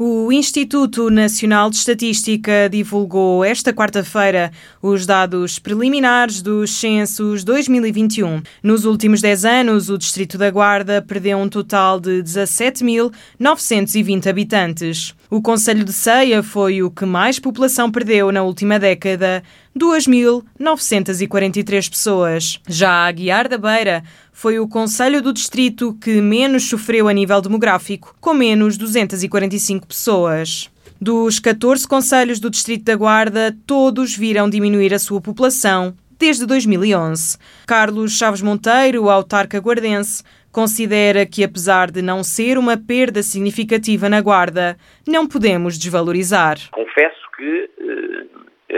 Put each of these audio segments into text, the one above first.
O Instituto Nacional de Estatística divulgou esta quarta-feira os dados preliminares dos censos 2021. Nos últimos 10 anos, o Distrito da Guarda perdeu um total de 17.920 habitantes. O Conselho de Ceia foi o que mais população perdeu na última década, 2.943 pessoas. Já a Aguiar da Beira foi o Conselho do Distrito que menos sofreu a nível demográfico, com menos 245 pessoas. Dos 14 conselhos do Distrito da Guarda, todos viram diminuir a sua população desde 2011. Carlos Chaves Monteiro, autarca guardense, considera que, apesar de não ser uma perda significativa na Guarda, não podemos desvalorizar. Confesso que, eh,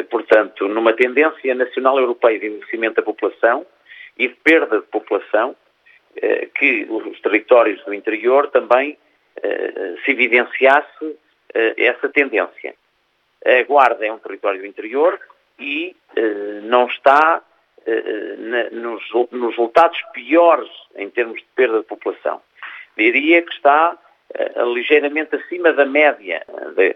portanto, numa tendência nacional europeia de envelhecimento da população e de perda de população, eh, que os territórios do interior também eh, se evidenciasse essa tendência. A Guarda é um território do interior e não está eh, nos, nos resultados piores em termos de perda de população. Diria que está ligeiramente acima da média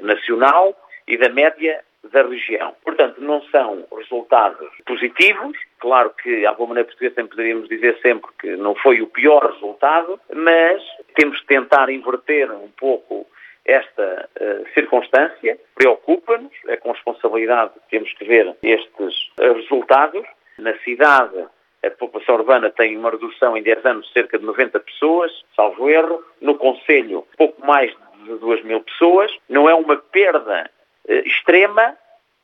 nacional e da média da região. Portanto, não são resultados positivos. Claro que, à boa maneira portuguesa, sempre poderíamos dizer sempre que não foi o pior resultado, mas temos que tentar inverter um pouco esta uh, circunstância. Preocupa-nos, é com responsabilidade que temos que ver estes resultados na cidade, a população urbana tem uma redução em 10 anos de cerca de 90 pessoas, salvo erro. No Conselho, pouco mais de 2 mil pessoas. Não é uma perda eh, extrema,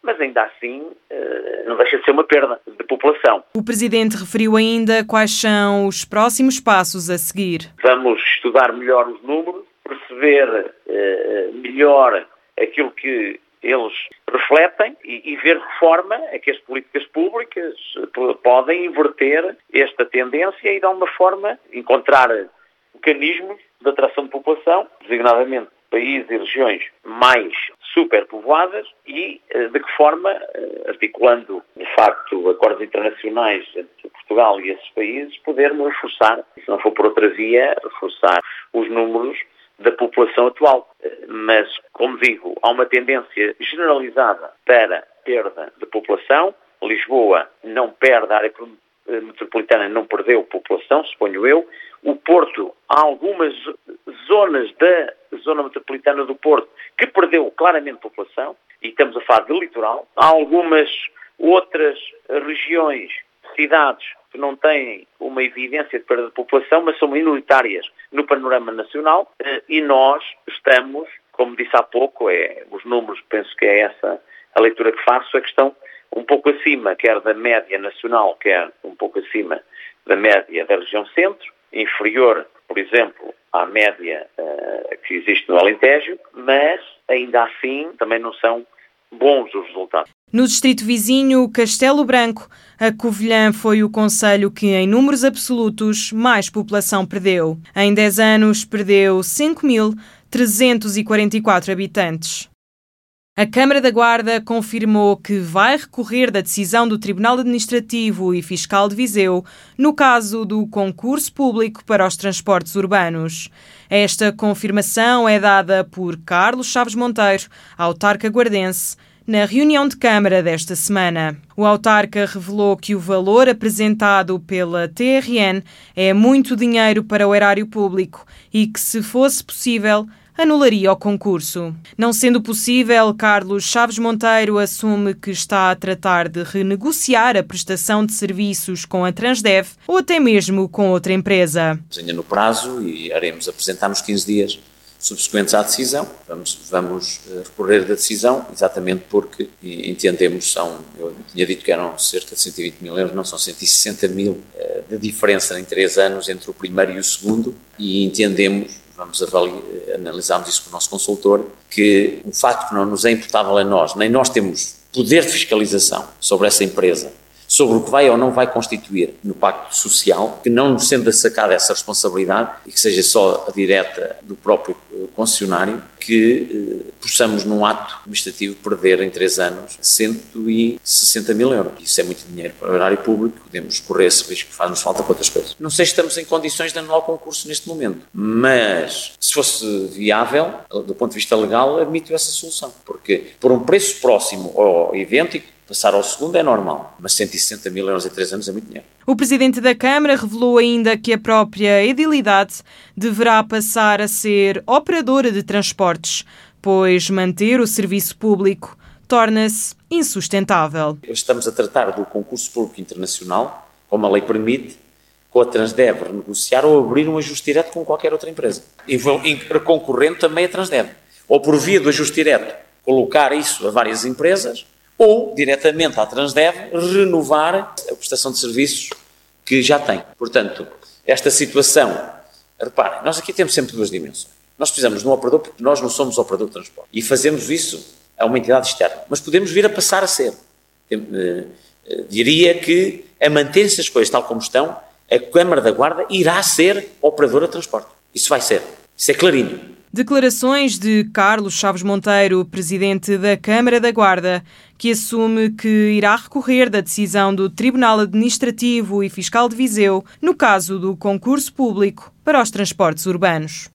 mas ainda assim eh, não deixa de ser uma perda de população. O Presidente referiu ainda quais são os próximos passos a seguir. Vamos estudar melhor os números, perceber eh, melhor aquilo que eles refletem e, ver de que forma é que as políticas públicas podem inverter esta tendência e, de alguma forma, encontrar mecanismos de atração de população, designadamente países e regiões mais superpovoadas e eh, de que forma, eh, articulando de facto acordos internacionais entre Portugal e esses países, podermos reforçar, se não for por outra via, reforçar os números da população atual. Mas, como digo, há uma tendência generalizada para perda de população. Lisboa não perde, a área metropolitana não perdeu população, suponho eu. O Porto, há algumas zonas da zona metropolitana do Porto que perdeu claramente população, e estamos a falar de litoral. Há algumas outras regiões, cidades que não têm uma evidência de perda de população, mas são minoritárias no panorama nacional eh, e nós estamos, como disse há pouco, é, os números, penso que é essa a leitura que faço, a questão um pouco acima, quer da média nacional, quer um pouco acima da média da região centro, inferior, por exemplo, à média uh, que existe no Alentejo, mas ainda assim também não são bons os resultados. No distrito vizinho, Castelo Branco, a Covilhã foi o conselho que, em números absolutos, mais população perdeu. Em 10 anos, perdeu 5.344 habitantes. A Câmara da Guarda confirmou que vai recorrer da decisão do Tribunal Administrativo e Fiscal de Viseu no caso do concurso público para os transportes urbanos. Esta confirmação é dada por Carlos Chaves Monteiro, autarca guardense, na reunião de Câmara desta semana. O autarca revelou que o valor apresentado pela TRN é muito dinheiro para o erário público e que, se fosse possível, anularia o concurso. Não sendo possível, Carlos Chaves Monteiro assume que está a tratar de renegociar a prestação de serviços com a Transdev ou até mesmo com outra empresa. Ainda no prazo e haremos apresentar nos 15 dias subsequentes à decisão. Vamos, vamos eh, recorrer da decisão, exatamente porque entendemos, são, eu tinha dito que eram cerca de 120 mil euros, não são 160 mil eh, de diferença em três anos entre o primeiro e o segundo, e entendemos, vamos analisarmos isso com o nosso consultor, que o facto que não nos é imputável a nós, nem nós temos poder de fiscalização sobre essa empresa, sobre o que vai ou não vai constituir no Pacto Social, que não nos sendo sacada essa responsabilidade e que seja só a direta do próprio eh, concessionário, que eh, possamos num ato administrativo perder em três anos 160 mil euros. Isso é muito dinheiro para o horário público, podemos correr esse risco, faz-nos falta para outras coisas. Não sei se estamos em condições de anular o concurso neste momento, mas se fosse viável, do ponto de vista legal, admito essa solução, porque por um preço próximo ao idêntico, Passar ao segundo é normal, mas 160 mil euros em três anos é muito dinheiro. O presidente da Câmara revelou ainda que a própria edilidade deverá passar a ser operadora de transportes, pois manter o serviço público torna-se insustentável. Estamos a tratar do concurso público internacional, como a lei permite, com a Transdev renegociar ou abrir um ajuste direto com qualquer outra empresa. E concorrendo também a Transdev. Ou por via do ajuste direto, colocar isso a várias empresas ou diretamente à Transdev renovar a prestação de serviços que já tem. Portanto, esta situação, reparem, nós aqui temos sempre duas dimensões. Nós precisamos de um operador porque nós não somos operador de transporte e fazemos isso a uma entidade externa, mas podemos vir a passar a ser. Eh, eh, diria que, a manter-se as coisas tal como estão, a Câmara da Guarda irá ser operadora de transporte. Isso vai ser. Isso é clarinho. Declarações de Carlos Chaves Monteiro, presidente da Câmara da Guarda, que assume que irá recorrer da decisão do Tribunal Administrativo e Fiscal de Viseu no caso do concurso público para os transportes urbanos.